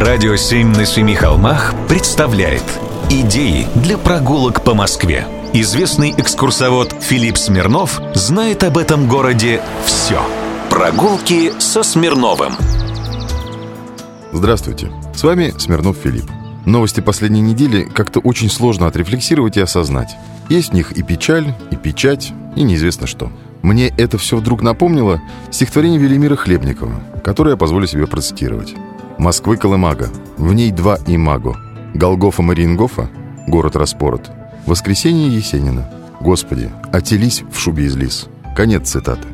Радио «Семь на семи холмах» представляет Идеи для прогулок по Москве. Известный экскурсовод Филипп Смирнов знает об этом городе все. Прогулки со Смирновым. Здравствуйте, с вами Смирнов Филипп. Новости последней недели как-то очень сложно отрефлексировать и осознать. Есть в них и печаль, и печать, и неизвестно что. Мне это все вдруг напомнило стихотворение Велимира Хлебникова, которое я позволю себе процитировать. «Москвы Колымага, в ней два имаго. Голгофа Мариенгофа, город распорот. Воскресенье Есенина. Господи, отелись в шубе из лис». Конец цитаты.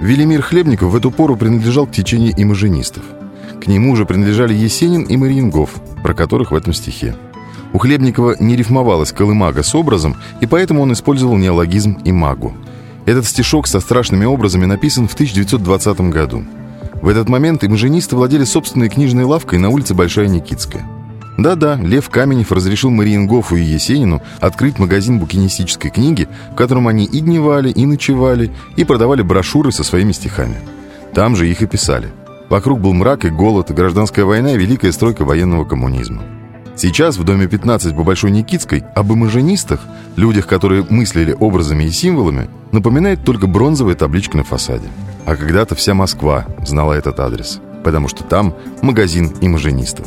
Велимир Хлебников в эту пору принадлежал к течению имажинистов. К нему же принадлежали Есенин и Мариенгоф, про которых в этом стихе. У Хлебникова не рифмовалась колымага с образом, и поэтому он использовал неологизм «имагу». Этот стишок со страшными образами написан в 1920 году. В этот момент имажинисты владели собственной книжной лавкой на улице Большая Никитская. Да-да, Лев Каменев разрешил Мариенгофу и Есенину открыть магазин букинистической книги, в котором они и дневали, и ночевали, и продавали брошюры со своими стихами. Там же их и писали. Вокруг был мрак и голод, гражданская война и великая стройка военного коммунизма. Сейчас в доме 15 по Большой Никитской об имажинистах, людях, которые мыслили образами и символами, напоминает только бронзовая табличка на фасаде. А когда-то вся Москва знала этот адрес, потому что там магазин имажинистов.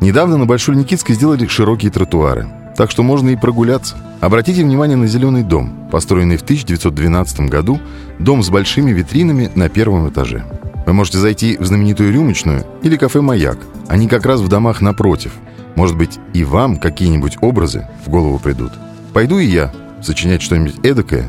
Недавно на Большой Никитской сделали широкие тротуары, так что можно и прогуляться. Обратите внимание на зеленый дом, построенный в 1912 году, дом с большими витринами на первом этаже. Вы можете зайти в знаменитую рюмочную или кафе «Маяк». Они как раз в домах напротив – может быть, и вам какие-нибудь образы в голову придут. Пойду и я сочинять что-нибудь эдакое